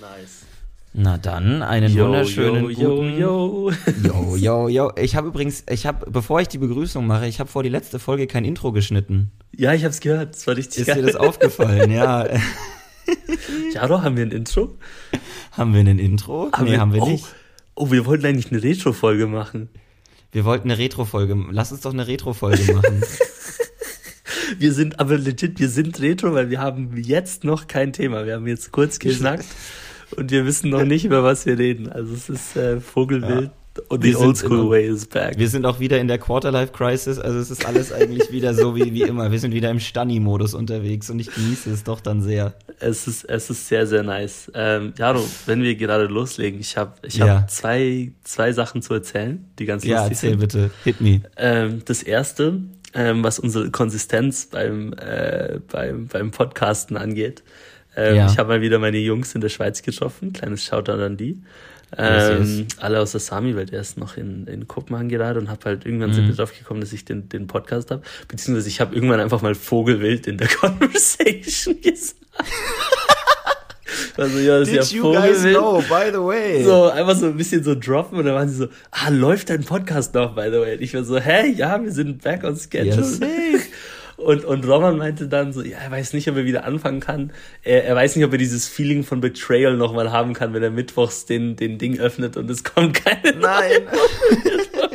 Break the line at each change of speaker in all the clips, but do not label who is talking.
Nice.
Na dann, einen
Yo,
wunderschönen
yo,
guten...
yo,
Yo,
yo.
yo. Ich habe übrigens, ich habe, bevor ich die Begrüßung mache, ich habe vor die letzte Folge kein Intro geschnitten.
Ja, ich hab's gehört. Das war richtig
Ist
geil.
dir das aufgefallen? ja.
ja, doch, haben wir ein Intro?
Haben wir ein Intro? nee, haben wir
oh,
nicht.
Oh, wir wollten eigentlich eine Retro-Folge machen.
Wir wollten eine Retro-Folge. Lass uns doch eine Retro-Folge machen.
Wir sind aber legit, wir sind Retro, weil wir haben jetzt noch kein Thema. Wir haben jetzt kurz geschnackt und wir wissen noch nicht, über was wir reden. Also es ist äh, Vogelwild und
Wir
the old school way is back.
Wir sind auch wieder in der Quarterlife-Crisis. Also es ist alles eigentlich wieder so wie, wie immer. Wir sind wieder im Stani-Modus unterwegs und ich genieße es doch dann sehr.
Es ist, es ist sehr, sehr nice. Ähm, Jaro, wenn wir gerade loslegen, ich habe ich
Ja.
hab zwei, zwei Sachen zu erzählen, die ganz
Ja,
lustig
erzähl
sind.
bitte. Hit me.
Ähm, das erste, ähm, was unsere Konsistenz beim, äh, beim, beim Podcasten angeht. Ähm,
Ja.
Ich habe mal wieder meine Jungs in der Schweiz getroffen. Kleines Shoutout an die. Ähm, alle aus der Sami-Welt. Er ist noch in, in Kopenhagen gerade und habe halt irgendwann sind wir drauf gekommen, dass ich den, den Podcast habe. Beziehungsweise ich habe irgendwann einfach mal Vogelwild in der Conversation gesagt. Also ja, das ist ja Vogelwild.
by the way?
So, einfach so ein bisschen so droppen und dann waren sie so, ah, läuft dein Podcast noch, by the way? Und ich war so, hä, ja, wir sind back on schedule.
Yes.
Und, und Roman meinte dann so, ja, er weiß nicht, ob er wieder anfangen kann. Er, er weiß nicht, ob er dieses Feeling von Betrayal nochmal haben kann, wenn er mittwochs den, den Ding öffnet und es kommt keine
Nein.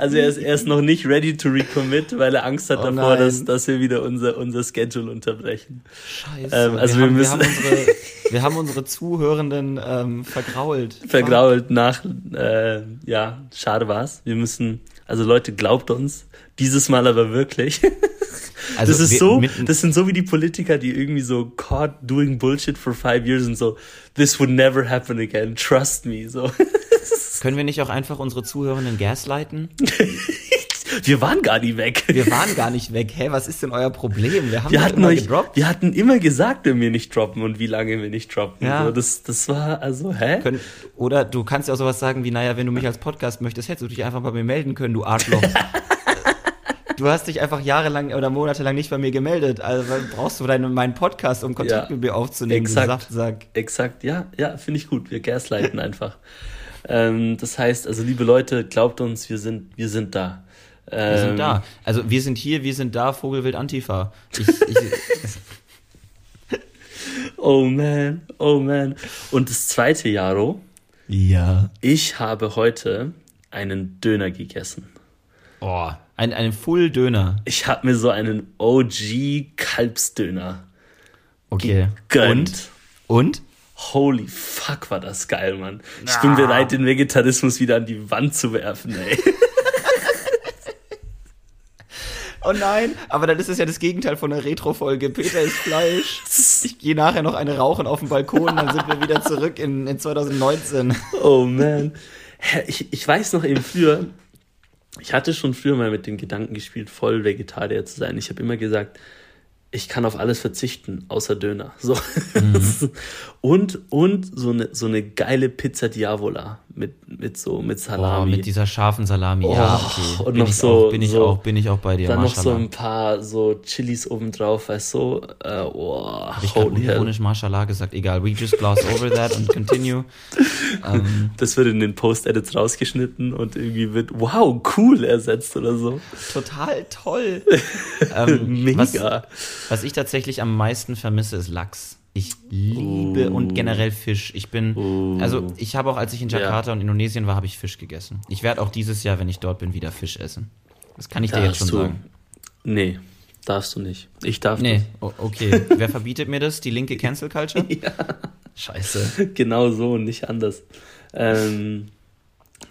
Also er ist, er ist noch nicht ready to recommit, weil er Angst hat
Oh
davor,
nein.
dass, dass wir wieder unser, unser Schedule unterbrechen.
Scheiße.
Ähm, also wir
haben,
müssen-
wir, haben unsere, wir haben unsere Zuhörenden ähm, vergrault.
vergrault nach, äh, ja, schade war's. Wir müssen, also Leute, glaubt uns, dieses Mal aber wirklich.
Also
das ist
wir-
so, das sind so wie die Politiker, die irgendwie so caught doing bullshit for five years und so, this would never happen again, trust me, so.
Können wir nicht auch einfach unsere Zuhörenden gaslighten?
Wir waren gar nie weg.
Wir waren gar nicht weg. Hä, was ist denn euer Problem? Wir haben
Wir hatten
immer
euch,
gedroppt.
wir hatten immer gesagt, wenn wir nicht droppen und wie lange wir nicht droppen.
Ja.
So, das, das war, also, hä?
Können, oder du kannst ja auch sowas sagen wie, naja, wenn du mich als Podcast möchtest, hättest du dich einfach bei mir melden können, du Arschloch. du hast dich einfach jahrelang oder monatelang nicht bei mir gemeldet. Also brauchst du deinen, meinen Podcast, um Kontakt
Ja,
mit mir aufzunehmen,
exakt.
Saftsack.
Exakt, ja, ja, finde ich gut. Wir gaslighten einfach. Ähm, das heißt, also liebe Leute, glaubt uns, wir sind, wir sind da. Ähm,
Wir sind da. Also wir sind hier, wir sind da, Vogelwild Antifa. Ich, ich,
Oh man, oh man. Und das zweite, Jaro,
ja.
ich habe heute einen Döner gegessen.
Oh, ein, ein Full-Döner.
Ich habe mir so einen OG Kalbsdöner
Okay.
gegönnt.
Und? Und?
Holy fuck, war das geil, Mann. Ich bin bereit, den Vegetarismus wieder an die Wand zu werfen, ey.
Oh nein, aber dann ist es ja das Gegenteil von einer Retro-Folge. Peter ist Fleisch. Ich gehe nachher noch eine rauchen auf dem Balkon, dann sind wir wieder zurück in, in 2019.
Oh man. Ich, ich weiß noch eben früher, ich hatte schon früher mal mit dem Gedanken gespielt, voll Vegetarier zu sein. Ich habe immer gesagt, ich kann auf alles verzichten, außer Döner. So. und, und so eine, so eine geile Pizza Diavola mit, mit so, mit Salami.
mit dieser scharfen Salami. ja, okay.
Oh, und
bin
noch
ich
so-
Auch, bin ich
so-
auch, bin ich auch bei dir.
Dann noch so
Mashallah.
ein paar so Chilis obendrauf, weißt du? Äh, oh,
Hab ich unironisch Mashallah gesagt. Egal, we just gloss over that and continue. ähm,
Das wird in den Post-Edits rausgeschnitten und irgendwie wird wow, cool ersetzt oder so.
total toll. ähm,
Mega.
Was, was ich tatsächlich am meisten vermisse, ist Lachs. Ich liebe und generell Fisch. Ich bin, also ich habe auch, als ich in Jakarta und Indonesien war, habe ich Fisch gegessen. Ich werde auch dieses Jahr, wenn ich dort bin, wieder Fisch essen. Das kann ich dir jetzt schon
Darfst du-
sagen.
Nee, darfst du nicht. Ich darf
Nee, o- okay. Wer verbietet mir das? Die linke Cancel Culture?
Ja.
Scheiße.
Genau so und nicht anders. Ähm,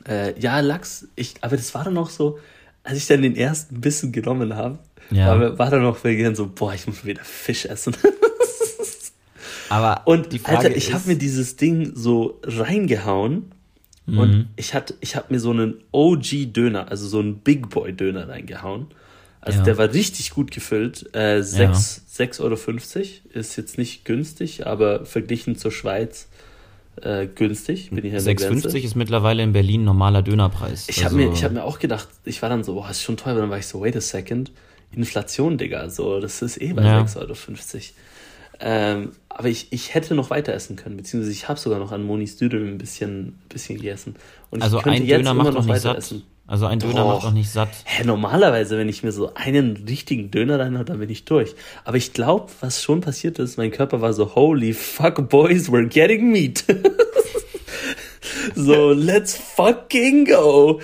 äh, ja, Lachs, ich, aber das war dann auch so, als ich dann den ersten Bissen genommen habe,
Ja.
war, war dann auch gern so, boah, ich muss wieder Fisch essen.
Aber
Und
die Frage
Alter, ich habe mir dieses Ding so reingehauen
Mhm.
und ich hatte, ich habe mir so einen OG-Döner, also so einen Big Boy-Döner reingehauen. Also
Ja.
der war richtig gut gefüllt. Äh, 6 6,50 Euro ist jetzt nicht günstig, aber verglichen zur Schweiz äh, günstig. Bin ich an der Grenze.
6,50 ist mittlerweile in Berlin normaler Dönerpreis.
Ich habe
Also-
mir, ich hab mir auch gedacht, ich war dann so, boah, ist schon teuer, aber dann war ich so, wait a second, Inflation, Digga, so, das ist eh bei
Ja.
6,50 Euro. Ähm, aber ich, ich hätte noch weiter essen können, beziehungsweise ich habe sogar noch an Monis Dödel ein bisschen, bisschen gegessen. Und
also
ich könnte
ein Döner macht doch nicht satt. Also ein Döner
Doch.
macht doch nicht satt.
Hä, normalerweise, wenn ich mir so einen richtigen Döner rein habe, dann bin ich durch. Aber ich glaube, was schon passiert ist, mein Körper war so, holy fuck, boys, we're getting meat. so, let's fucking go.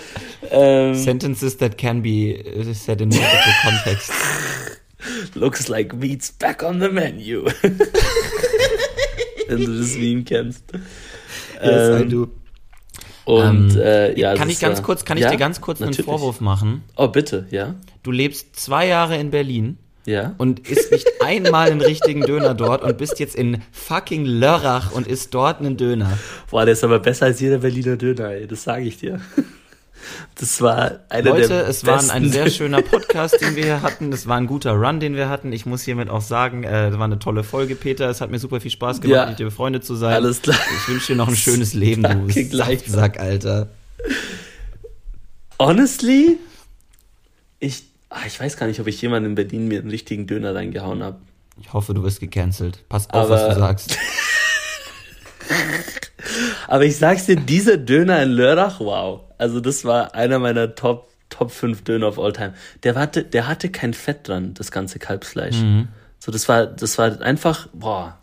Ähm,
Sentences that can be uh, said in multiple contexts.
looks like meat's back on the menu. wenn du das Meme kennst.
Yes, I
Ähm,
do.
Und
Ähm,
äh, ja,
kann ich ganz
war-
kurz, kann ich
ja?
dir ganz kurz einen
Natürlich.
Vorwurf machen?
Oh, bitte, ja.
Du lebst zwei Jahre in Berlin
Ja.
und isst nicht einmal einen richtigen Döner dort und bist jetzt in fucking Lörrach und isst dort einen Döner.
Boah, der ist aber besser als jeder Berliner Döner, ey. Das sage ich dir. Das war einer
Leute,
der
es war ein sehr schöner Podcast, den wir hier hatten. Es war ein guter Run, den wir hatten. Ich muss hiermit auch sagen, äh, es war eine tolle Folge, Peter. Es hat mir super viel Spaß gemacht,
Ja.
mit dir befreundet zu sein.
Alles klar.
Ich wünsche dir noch ein schönes Leben, du
Danke, gleich.
Sack, Alter.
Honestly, ich, ah, ich weiß gar nicht, ob ich jemanden in Berlin mir einen richtigen Döner reingehauen habe.
Ich hoffe, du wirst gecancelt. Pass auf, was
Aber-
du sagst.
Aber ich sag's dir, dieser Döner in Lörrach, wow. Also das war einer meiner Top, Top 5 Döner of all time. Der hatte, der hatte kein Fett dran, das ganze Kalbsfleisch.
Mhm.
So, das war, das war einfach, boah.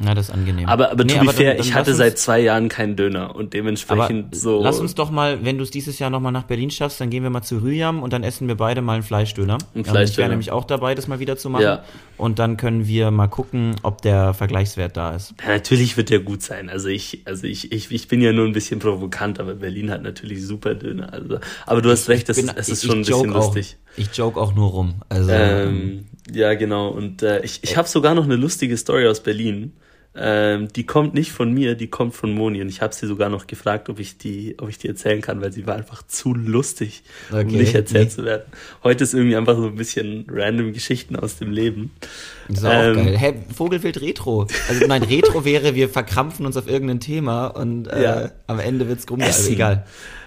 Na, das ist angenehm.
Aber, aber
Nee,
to be fair,
dann
ich hatte
uns-
seit zwei Jahren keinen Döner und dementsprechend so.
lass uns doch mal, wenn du es dieses Jahr nochmal nach Berlin schaffst, dann gehen wir mal zu Rüyam und dann essen wir beide mal einen Fleischdöner. Ähm, Ich
Fleischdöner.
wäre nämlich auch dabei, das mal wieder zu machen.
Ja.
Und dann können wir mal gucken, ob der Vergleichswert da ist.
Ja, natürlich wird der gut sein. Also ich, also ich, ich, ich bin ja nur ein bisschen provokant, aber Berlin hat natürlich super Döner. Also, aber du hast recht, es,
Bin-
es ist
ich-
schon ein
ich joke
bisschen
auch,
lustig.
Ich joke auch nur rum. Also,
Ähm, ja, genau. Und äh, ich, ich habe sogar noch eine lustige Story aus Berlin. Ähm, die kommt nicht von mir, die kommt von Moni. Und ich habe sie sogar noch gefragt, ob ich die, ob ich die erzählen kann, weil sie war einfach zu lustig, um
Okay.
nicht erzählt
Nee.
zu werden. Heute ist irgendwie einfach so ein bisschen random Geschichten aus dem Leben.
das ist auch
ähm,
geil. Hä, Vogelwild Retro. Also nein, Retro wäre, wir verkrampfen uns auf irgendein Thema und äh,
Ja.
am Ende wird's grummelig. Also egal.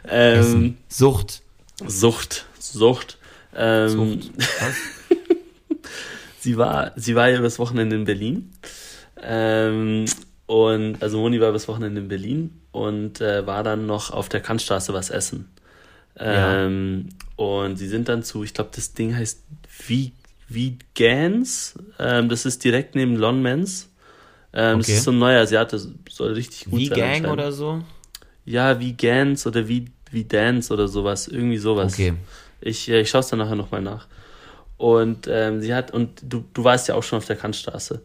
Ähm,
Essen. Sucht.
Sucht, Sucht. Ähm,
Sucht. Was?
sie war, sie war ja übers Wochenende in Berlin. Ähm, und also Moni war übers Wochenende in Berlin und äh, war dann noch auf der Kantstraße was essen. Ähm, Und sie sind dann zu, ich glaube, das Ding heißt V- Vegans. Ähm, das ist direkt neben Lon Mans. Ähm, Das
Okay.
ist so ein neuer Asiate, soll richtig gut
Wie
sein.
Gang oder so?
Ja, Vegans oder wie wie Dance oder sowas, irgendwie sowas.
Okay.
Ich, äh, ich schaue es dann nachher nochmal nach. Und ähm, sie hat, und du, du warst ja auch schon auf der Kantstraße.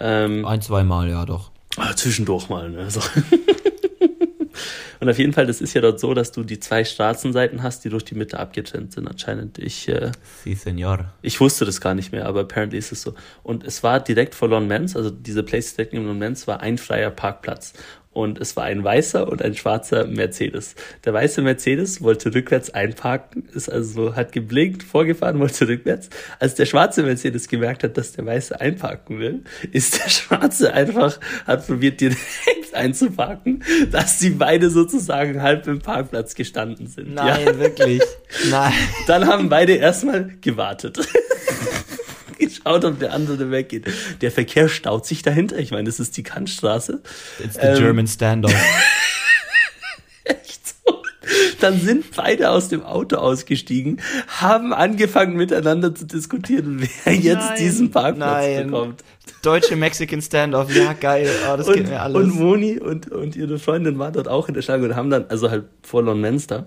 Ähm,
Ein, zwei Mal, ja doch.
ah, zwischendurch mal, ne? So. und auf jeden Fall, das ist ja dort so, dass du die zwei Straßenseiten hast, die durch die Mitte abgetrennt sind, anscheinend. Ich, äh,
Si, Senor.
ich wusste das gar nicht mehr, aber apparently ist es so. Und es war direkt vor Lon Mans, also diese Place direkt neben Lon Mans war ein freier Parkplatz. Und es war ein weißer und ein schwarzer Mercedes. Der weiße Mercedes wollte rückwärts einparken, ist also, hat geblinkt, vorgefahren, wollte rückwärts. Als der schwarze Mercedes gemerkt hat, dass der weiße einparken will, ist der schwarze einfach, hat probiert direkt einzuparken, dass die beide sozusagen halb im Parkplatz gestanden sind.
Nein,
Ja.
wirklich. Nein.
Dann haben beide erstmal gewartet. Geschaut, ob der andere weggeht. Der Verkehr staut sich dahinter. Ich meine, das ist die Kantstraße.
It's the
Ähm,
German Standoff.
Echt so. Dann sind beide aus dem Auto ausgestiegen, haben angefangen miteinander zu diskutieren, wer jetzt
Nein,
diesen Parkplatz
nein.
bekommt.
Deutsche Mexican Standoff, ja geil. Oh, das
Und,
geht mir alles.
und Moni und, und ihre Freundin waren dort auch in der Schlange und haben dann, also halt vor Lon Menster,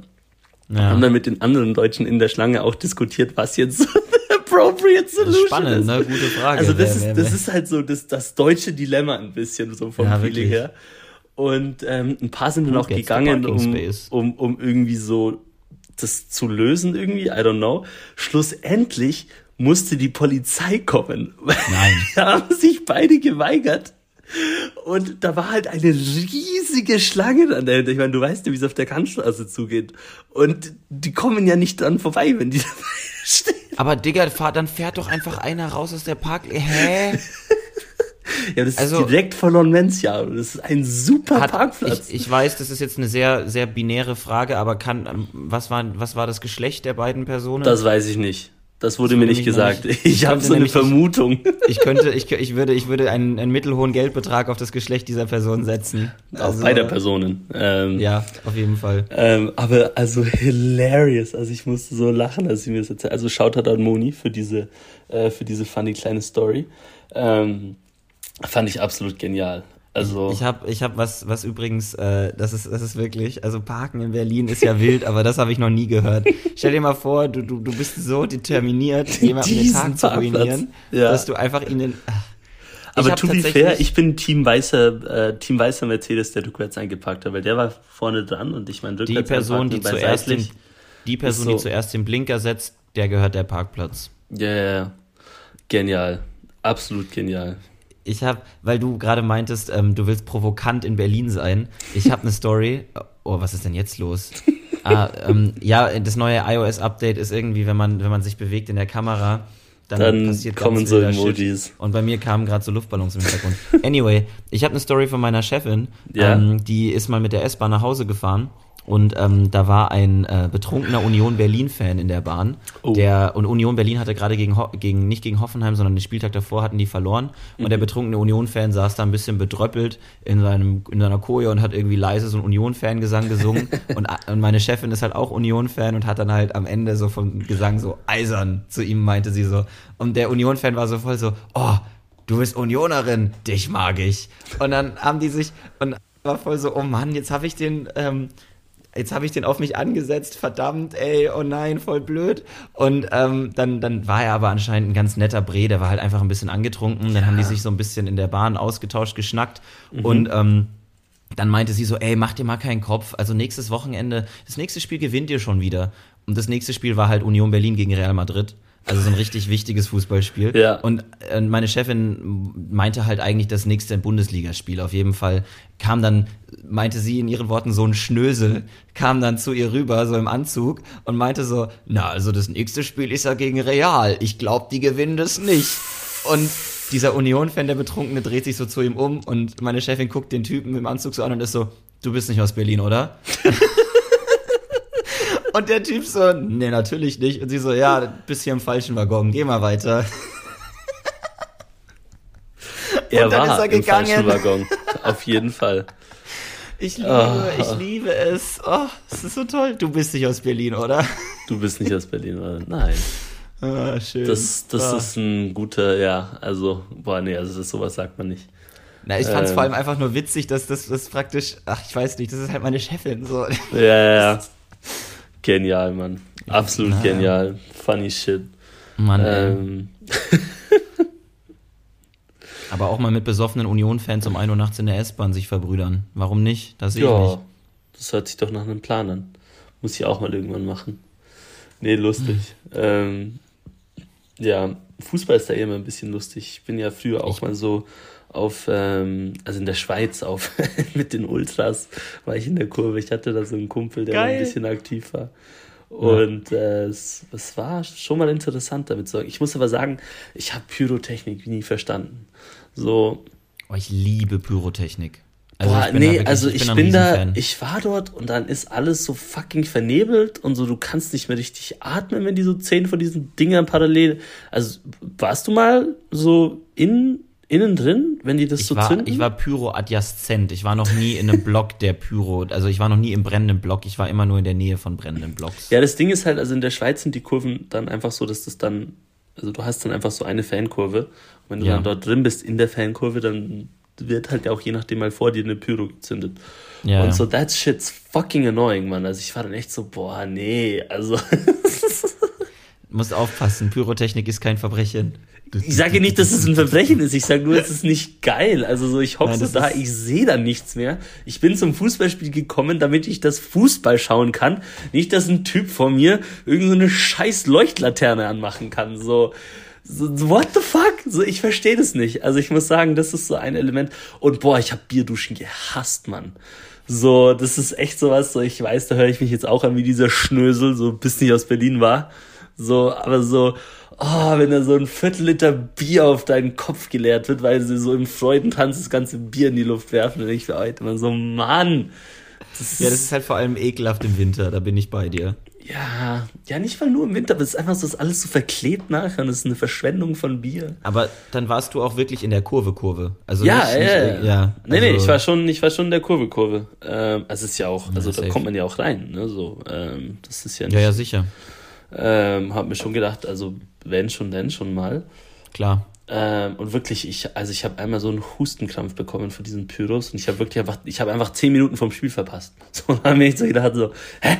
ja.
haben dann mit den anderen Deutschen in der Schlange auch diskutiert, was jetzt so eine appropriate solution
Spannend,
ist.
ne? Gute Frage.
Also das,
Wer-
ist,
wer-
das
wer-
ist halt so das, das deutsche Dilemma ein bisschen so vom
Ja,
Feeling
wirklich.
her. Und ähm, ein paar sind dann auch gegangen, um, um, um irgendwie so das zu lösen irgendwie, I don't know. Schlussendlich musste die Polizei kommen.
Nein.
da haben sich beide geweigert. Und da war halt eine riesige Schlange dann dahinter. Ich meine, du weißt ja, wie es auf der Kantstraße zugeht. Und die kommen ja nicht dran vorbei, wenn die dabei stehen.
Aber Digga, fahr, dann fährt doch einfach einer raus aus der Park. Hä?
Ja, das
Also-
ist direkt vor Lonmencia. Das ist ein super
Hat,
Parkplatz.
ich, ich weiß, das ist jetzt eine sehr, sehr binäre Frage, aber kann, ähm, was war, was war das Geschlecht der beiden Personen?
das weiß ich nicht. Das wurde mir nicht gesagt. Nämlich, ich habe so eine Vermutung.
Ich, ich, könnte, ich, ich würde, ich würde einen, einen mittelhohen Geldbetrag auf das Geschlecht dieser Person setzen.
Also, auf beide Personen.
Ähm, ja, auf jeden Fall.
Ähm, aber also hilarious. Also ich musste so lachen, als ich mir das erzählt. Also schaut hat an Moni für diese, äh, für diese funny kleine Story. Ähm, fand ich absolut genial. Also
ich habe ich hab was was übrigens äh, das ist das ist wirklich also Parken in Berlin ist ja wild, aber das habe ich noch nie gehört. Stell dir mal vor, du du, du bist so determiniert, jemanden den Tag zu ruinieren, ja. dass du einfach ihn ach,
aber to be fair, ich bin Team weißer, äh, Team weißer Mercedes, der rückwärts eingeparkt hat, weil der war vorne dran und ich meine
rückwärts Die Person, die zuerst den, die Person, so. die zuerst den Blinker setzt, der gehört der Parkplatz.
Ja, yeah. genial, absolut genial
ich habe, weil du gerade meintest, ähm, du willst provokant in Berlin sein. Ich habe eine Story. Oh, was ist denn jetzt los? ah, ähm, ja, das neue iOS-Update ist irgendwie, wenn man, wenn man sich bewegt in der Kamera, dann, dann passiert kommen so Emojis. Shit. Und bei mir kamen gerade so Luftballons im Hintergrund. Anyway, ich habe eine Story von meiner Chefin. Ja. Ähm, die ist mal mit der S-Bahn nach Hause gefahren und ähm, da war ein äh, betrunkener Union Berlin-Fan in der Bahn. Oh. Der, und Union Berlin hatte gerade gegen, gegen, nicht gegen Hoffenheim, sondern den Spieltag davor hatten die verloren. Und mhm. der betrunkene Union-Fan saß da ein bisschen bedröppelt in, seinem, in seiner Koje und hat irgendwie leise so einen Union-Fan-Gesang gesungen. und, und meine Chefin ist halt auch Union-Fan und hat dann halt am Ende so vom Gesang so eisern zu ihm, meinte sie so. Und der Union-Fan war so voll so, oh, du bist Unionerin, dich mag ich. Und dann haben die sich, und war voll so, oh Mann, jetzt habe ich den, ähm, jetzt habe ich den auf mich angesetzt, verdammt, ey, oh nein, voll blöd. Und ähm, dann, dann war er aber anscheinend ein ganz netter Bre, der war halt einfach ein bisschen angetrunken. Dann haben die sich so ein bisschen in der Bahn ausgetauscht, geschnackt mhm. und ähm, dann meinte sie so, ey, mach dir mal keinen Kopf. Also nächstes Wochenende, das nächste Spiel gewinnt ihr schon wieder. Und das nächste Spiel war halt Union Berlin gegen Real Madrid. Also so ein richtig wichtiges Fußballspiel. Ja. Und äh, meine Chefin meinte halt eigentlich das nächste Bundesligaspiel. Auf jeden Fall kam dann, meinte sie in ihren Worten so ein Schnösel, kam dann zu ihr rüber, so im Anzug und meinte so, na, also das nächste Spiel ist ja gegen Real. Ich glaube, die gewinnen das nicht. Und dieser Union-Fan, der Betrunkene, dreht sich so zu ihm um und meine Chefin guckt den Typen im Anzug so an und ist so, du bist nicht aus Berlin, oder? Und der Typ so, nee, natürlich nicht. Und sie so, ja, bist hier im falschen Waggon, geh mal weiter.
Er und dann war ist er gegangen. im falschen Waggon, auf jeden Fall.
Ich liebe, oh. ich liebe es. Oh, es ist so toll. Du bist nicht aus Berlin, oder?
Du bist nicht aus Berlin, oder? Nein. Ah, schön. Das, das ah. ist ein guter, ja, also, boah, nee, also das, sowas sagt man nicht.
Na, ich fand es ähm. vor allem einfach nur witzig, dass das, das praktisch, ach, ich weiß nicht, das ist halt meine Chefin, so.
Ja, ja, ja. Genial, Mann. Absolut Na, genial. Funny shit. Mann, ähm.
Aber auch mal mit besoffenen Union-Fans um 1 Uhr nachts in der S-Bahn sich verbrüdern. Warum nicht? Das sehe ja, ich nicht.
Das hört sich doch nach einem Plan an. Muss ich auch mal irgendwann machen. Nee, lustig. ähm, ja, Fußball ist da immer ein bisschen lustig. Ich bin ja früher auch ich mal so auf, ähm, also in der Schweiz auf mit den Ultras war ich in der Kurve. Ich hatte da so einen Kumpel, der ein bisschen aktiv war. Und äh, es, es war schon mal interessant damit zu sagen. Ich muss aber sagen, ich habe Pyrotechnik nie verstanden. So.
Oh, ich liebe Pyrotechnik.
Also Boah, nee, wirklich, also ich, ich bin, bin da, ich war dort und dann ist alles so fucking vernebelt und so, du kannst nicht mehr richtig atmen, wenn die so zehn von diesen Dingern parallel. Also warst du mal so in innen drin, wenn die das
ich
so
war,
zünden?
Ich war Pyro-Adjaszent. Ich war noch nie in einem Block der Pyro. Also ich war noch nie im brennenden Block. Ich war immer nur in der Nähe von brennenden Blocks.
Ja, das Ding ist halt, also in der Schweiz sind die Kurven dann einfach so, dass das dann, also du hast dann einfach so eine Fankurve. Und wenn du ja. dann dort drin bist in der Fankurve, dann wird halt auch je nachdem mal vor dir eine Pyro gezündet. Ja, und so, that shit's fucking annoying, man. Also ich war dann echt so, boah, nee, also.
musst aufpassen, Pyrotechnik ist kein Verbrechen.
Ich sage nicht, dass es ein Verbrechen ist. Ich sage nur, es ist nicht geil. Also so, ich hoffe so da, ich sehe da nichts mehr. Ich bin zum Fußballspiel gekommen, damit ich das Fußball schauen kann. Nicht, dass ein Typ vor mir irgendeine so scheiß Leuchtlaterne anmachen kann. So, so what the fuck? So, ich verstehe das nicht. Also ich muss sagen, das ist so ein Element. Und boah, ich habe Bierduschen gehasst, Mann. So, das ist echt sowas. So, ich weiß, da höre ich mich jetzt auch an wie dieser Schnösel, so bis nicht aus Berlin war. So, aber so, oh, wenn da so ein Viertel Liter Bier auf deinen Kopf geleert wird, weil sie so im Freudentanz das ganze Bier in die Luft werfen, dann denke ich für heute immer so, Mann.
Das ja, das ist halt vor allem ekelhaft im Winter, da bin ich bei dir.
Ja, ja, nicht mal nur im Winter, aber es ist einfach so, ist alles so verklebt nachher und es ist eine Verschwendung von Bier.
Aber dann warst du auch wirklich in der Kurve-Kurve. Also
ja,
nicht,
ja,
nicht,
ja.
ja.
Nee, nee,
also-
ich war schon, ich war schon in der Kurve-Kurve. Ähm, also es ist ja auch, also
Ja,
da kommt man ja auch rein, ne, so. Ähm, das ist ja nicht,
Ja, ja, sicher.
Ähm, hab mir schon gedacht, also wenn schon, denn schon mal.
Klar.
Ähm, und wirklich, ich, also ich habe einmal so einen Hustenkrampf bekommen von diesen Pyros und ich habe wirklich einfach, ich habe einfach zehn Minuten vom Spiel verpasst. So, da habe ich so gedacht, so, hä?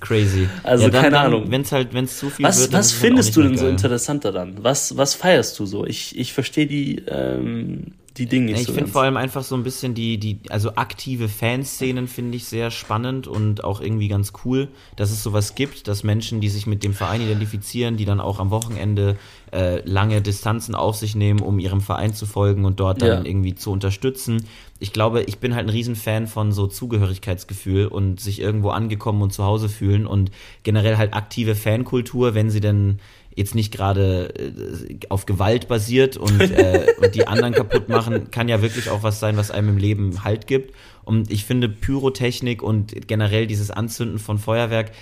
Crazy.
Also, keine Ahnung.
Wenn es halt, wenn es zu viel
Was,
wird, dann
was
halt
findest du denn so
geil.
interessant daran? Was, was feierst du so? Ich, ich verstehe die, ähm, die Dinge
Ich finde vor allem einfach so ein bisschen die, die, also aktive Fanszenen finde ich sehr spannend und auch irgendwie ganz cool, dass es sowas gibt, dass Menschen, die sich mit dem Verein identifizieren, die dann auch am Wochenende äh, lange Distanzen auf sich nehmen, um ihrem Verein zu folgen und dort dann
Ja.
irgendwie zu unterstützen. Ich glaube, ich bin halt ein Riesenfan von so Zugehörigkeitsgefühl und sich irgendwo angekommen und zu Hause fühlen und generell halt aktive Fankultur, wenn sie denn jetzt nicht gerade äh, auf Gewalt basiert und, äh, und die anderen kaputt machen, kann ja wirklich auch was sein, was einem im Leben Halt gibt. Und ich finde Pyrotechnik und generell dieses Anzünden von Feuerwerk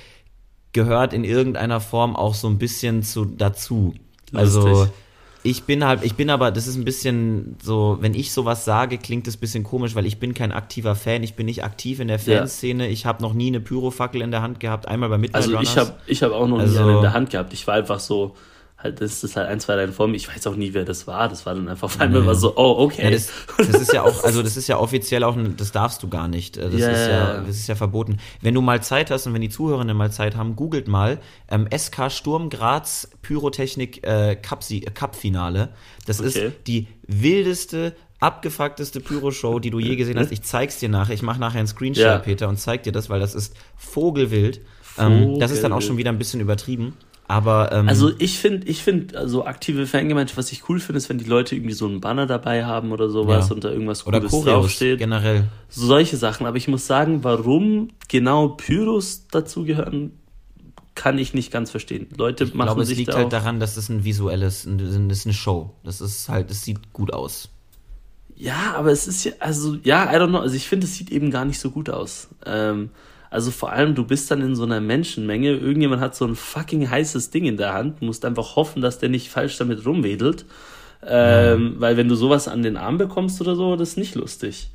gehört in irgendeiner Form auch so ein bisschen zu dazu. Also
Lustig.
Ich bin halt, ich bin aber, das ist ein bisschen so, wenn ich sowas sage, klingt das ein bisschen komisch, weil ich bin kein aktiver Fan, ich bin nicht aktiv in der
Ja.
Fanszene, ich habe noch nie eine Pyrofackel in der Hand gehabt, einmal bei Midnight
Also
Runners.
ich habe ich hab auch noch
Also-
nie eine in der Hand gehabt. Ich war einfach so, halt, das ist halt ein, zwei Reihen vor mir. Ich weiß auch nie, wer das war. Das war dann einfach auf einmal war so, oh, okay.
Ja, das, das ist ja auch, also das ist ja offiziell auch, ein- das darfst du gar nicht. Das
Ja,
ist
ja,
das ist ja verboten. Wenn du mal Zeit hast und wenn die Zuhörenden mal Zeit haben, googelt mal ähm, SK Sturm Graz Pyrotechnik äh, Cup, Cup Finale. Das
Okay.
ist die wildeste abgefuckteste Pyro-Show, die du je gesehen hast. Ich zeig's dir nachher. Ich mache nachher einen Screenshot,
Ja.
Peter, und zeig dir das, weil das ist vogelwild. Ähm, das ist dann auch schon wieder ein bisschen übertrieben. Aber ähm,
Also ich finde, ich finde, also aktive Fangemeinschaft, was ich cool finde, ist, wenn die Leute irgendwie so einen Banner dabei haben oder sowas
Ja.
und da irgendwas
oder
Cooles
Choreos
draufsteht.
generell.
Solche Sachen. Aber ich muss sagen, warum genau Pyros dazugehören, kann ich nicht ganz verstehen. Leute
Ich
machen
glaube, es
sich
liegt
da
halt daran, dass es ein visuelles, das ist eine Show. Das ist halt, es sieht gut aus.
Ja, aber es ist ja, also, ja, I don't know. Also ich finde, es sieht eben gar nicht so gut aus. Ähm, also vor allem, du bist dann in so einer Menschenmenge, irgendjemand hat so ein fucking heißes Ding in der Hand, musst einfach hoffen, dass der nicht falsch damit rumwedelt. Ähm, Weil wenn du sowas an den Arm bekommst oder so, das ist nicht lustig.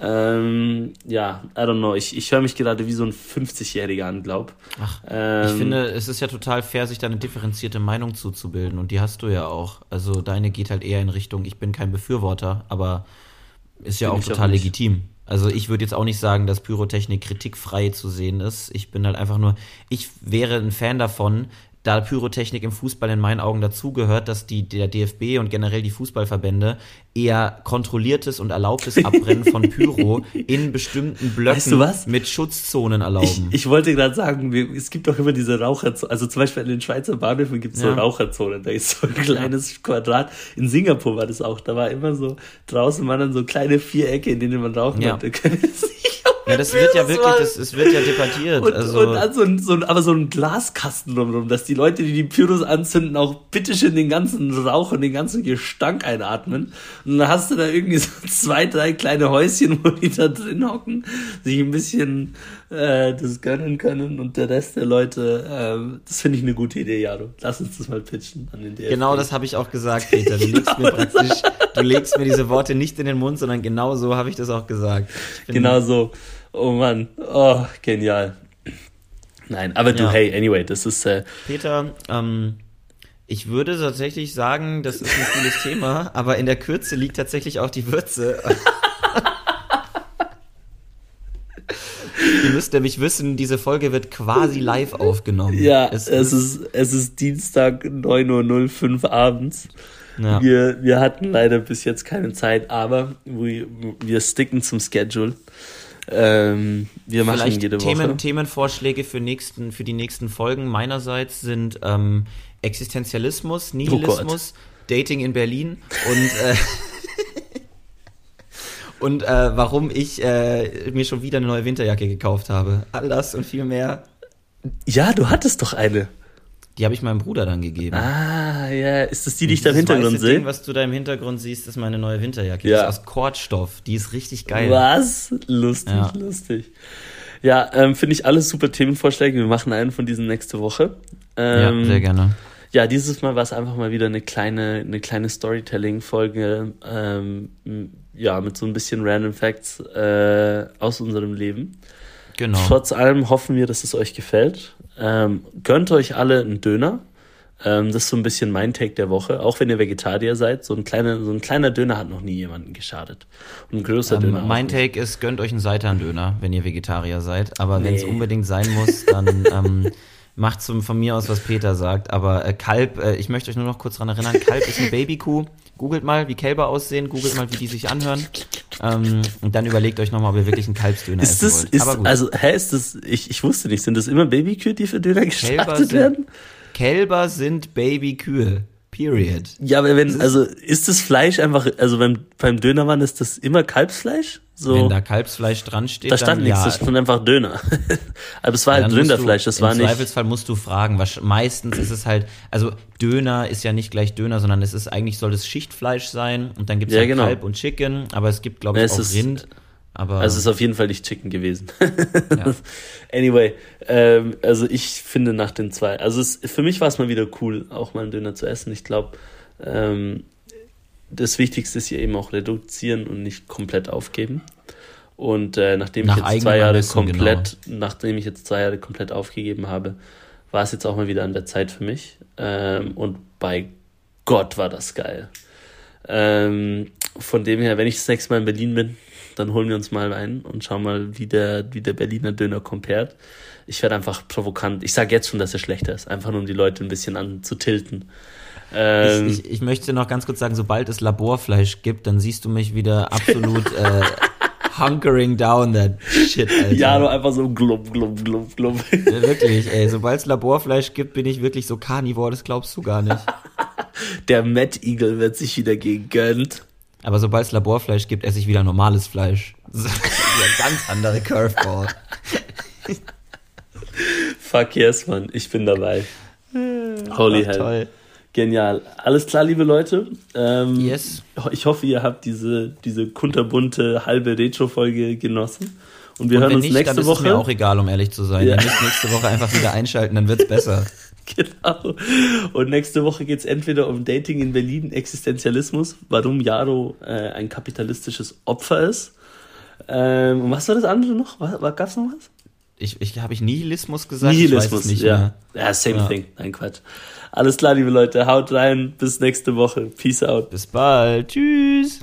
Ähm, ja, I don't know. Ich, ich höre mich gerade wie so ein 50-Jähriger an, glaub.
Ach,
Ähm,
ich finde, es ist ja total fair, sich da eine differenzierte Meinung zuzubilden und die hast du ja auch. Also deine geht halt eher in Richtung, ich bin kein Befürworter, aber ist ja auch
auch
total
nicht.
legitim. Also ich würde jetzt auch nicht sagen, dass Pyrotechnik kritikfrei zu sehen ist. Ich bin halt einfach nur, ich wäre ein Fan davon, da Pyrotechnik im Fußball in meinen Augen dazugehört, dass die, der DFB und generell die Fußballverbände eher kontrolliertes und erlaubtes Abbrennen von Pyro in bestimmten Blöcken
Weißt du was?
mit Schutzzonen
Ich,
erlauben.
ich wollte gerade sagen, es gibt doch immer diese Raucherzonen, also zum Beispiel in den Schweizer Bahnhöfen gibt es so
Ja.
Raucherzonen, da ist so ein kleines Quadrat. In Singapur war das auch, da war immer so, draußen waren dann so kleine Vierecke, in denen man rauchen
Ja.
konnte. Können sich
Ja, das wird ja wirklich, das, es wird ja debattiert.
und,
also,
und dann so ein, so ein, aber so ein Glaskasten drumherum, dass die Leute, die die Pyros anzünden, auch bitteschön den ganzen Rauch und den ganzen Gestank einatmen. Und dann hast du da irgendwie so zwei, drei kleine Häuschen, wo die da drin hocken, sich ein bisschen äh, das gönnen können und der Rest der Leute, äh, das finde ich eine gute Idee, Jaro. Lass uns das mal pitchen an den DFB.
genau das habe ich auch gesagt, Peter. Du legst mir praktisch, du legst mir diese Worte nicht in den Mund, sondern genau so habe ich das auch gesagt.
Genau so. Oh Mann. Oh, genial. Nein, aber du,
Ja.
hey, anyway, das ist, äh,
Peter, ähm, ich würde tatsächlich sagen, das ist ein cooles Thema, aber in der Kürze liegt tatsächlich auch die Würze. Ihr müsst nämlich wissen, diese Folge wird quasi live aufgenommen.
Ja, es, ist, es ist Dienstag 9.05 Uhr abends.
Ja.
Wir, wir hatten leider bis jetzt keine Zeit, aber wir, wir sticken zum Schedule. Ähm, wir machen
Vielleicht
jede
Themen,
Woche.
Themenvorschläge für, nächsten, für die nächsten Folgen meinerseits sind ähm, Existenzialismus, Nihilismus, Dating in Berlin und äh, und äh, warum ich äh, mir schon wieder eine neue Winterjacke gekauft habe. All das und viel mehr.
Ja, du hattest doch eine.
Die habe ich meinem Bruder dann gegeben.
Ah, ja. Ist das die, die ich da im Hintergrund
weiße Ding,
sehe?
was du da im Hintergrund siehst, ist meine neue Winterjacke.
Ja.
Die ist aus Kordstoff. Die ist richtig geil.
Was? Lustig,
Ja.
lustig. Ja, ähm, finde ich alles super Themenvorschläge. Wir machen einen von diesen nächste Woche. Ähm,
ja, sehr gerne.
Ja, dieses Mal war es einfach mal wieder eine kleine, eine kleine Storytelling-Folge. Ähm, ja, mit so ein bisschen Random Facts äh, aus unserem Leben. Genau. Trotz allem hoffen wir, dass es euch gefällt. Ähm, gönnt euch alle einen Döner. Ähm, das ist so ein bisschen mein Take der Woche. Auch wenn ihr Vegetarier seid, so ein kleiner, so ein kleiner Döner hat noch nie jemanden geschadet. Und ein größer
ähm,
Döner.
Mein Take ist, gönnt euch einen Seitan-Döner, wenn ihr Vegetarier seid. Aber nee. wenn es unbedingt sein muss, dann ähm, macht zum, von mir aus, was Peter sagt. Aber äh, Kalb, äh, ich möchte euch nur noch kurz daran erinnern, Kalb ist eine Babykuh. Googelt mal, wie Kälber aussehen, googelt mal, wie die sich anhören. Ähm, und dann überlegt euch nochmal, ob ihr wirklich einen Kalbsdöner
ist
essen wollt.
Ist, Also, hä, ist das, ich, ich wusste nicht, sind das immer Babykühe, die für Döner geschlachtet werden?
Kälber sind Babykühe. Period.
Ja, aber wenn, also ist das Fleisch einfach, also beim, beim Dönermann ist das immer Kalbsfleisch? So,
wenn da Kalbsfleisch dran steht,
da stand
dann,
nichts,
ja.
das stand einfach Döner. aber es war halt Rinderfleisch, das war
nicht.
Im
Zweifelsfall musst du fragen, was, meistens ist es halt, also Döner ist ja nicht gleich Döner, sondern es ist eigentlich soll es Schichtfleisch sein und dann gibt es ja, halt genau. Kalb und Chicken, aber es gibt glaube ich ja, auch Rind. Aber
also es ist auf jeden Fall nicht Chicken gewesen. ja. Anyway, ähm, also ich finde nach den zwei, also es, für mich war es mal wieder cool, auch mal einen Döner zu essen. Ich glaube, ähm, das Wichtigste ist hier eben auch reduzieren und nicht komplett aufgeben. Und äh, nachdem Nach ich jetzt zwei Jahre Messen, komplett, genau. nachdem ich jetzt zwei Jahre komplett aufgegeben habe, war es jetzt auch mal wieder an der Zeit für mich. Ähm, und bei Gott war das geil. Ähm, von dem her, wenn ich das nächste Mal in Berlin bin, dann holen wir uns mal ein und schauen mal, wie der, wie der Berliner Döner compared. Ich werde einfach provokant. Ich sage jetzt schon, dass er schlechter ist, einfach nur um die Leute ein bisschen anzutilten.
Ähm, ich, ich, ich, möchte noch ganz kurz sagen, sobald es Laborfleisch gibt, dann siehst du mich wieder absolut äh, hunkering down that shit, Alter.
Ja, nur einfach so glub, glub, glub, glub.
Ja, wirklich, ey. Sobald es Laborfleisch gibt, bin ich wirklich so Carnivore, das glaubst du gar nicht.
Der Matt Eagle wird sich wieder gegönnt.
Aber sobald es Laborfleisch gibt, esse ich wieder normales Fleisch. Das ist eine ganz andere Curveball.
Fuck yes, Mann. Ich bin dabei. Holy Ach, hell. Toll. Genial. Alles klar, liebe Leute. Ähm, yes. Ich hoffe, ihr habt diese, diese kunterbunte halbe Retro-Folge genossen. Und wir Und hören uns nicht, nächste dann Woche.
Ist mir auch egal, um ehrlich zu sein. Ja. Ihr müsst nächste Woche einfach wieder einschalten, dann wird's besser.
genau. Und nächste Woche geht es entweder um Dating in Berlin, Existenzialismus, warum Jaro äh, ein kapitalistisches Opfer ist. Ähm, und was war das andere noch? Gab es noch was?
Ich, ich habe ich Nihilismus gesagt?
Nihilismus, nicht ja. Mehr. Ja, same ja. thing. Nein, Quatsch. Alles klar, liebe Leute, haut rein. Bis nächste Woche. Peace out.
Bis bald. Tschüss.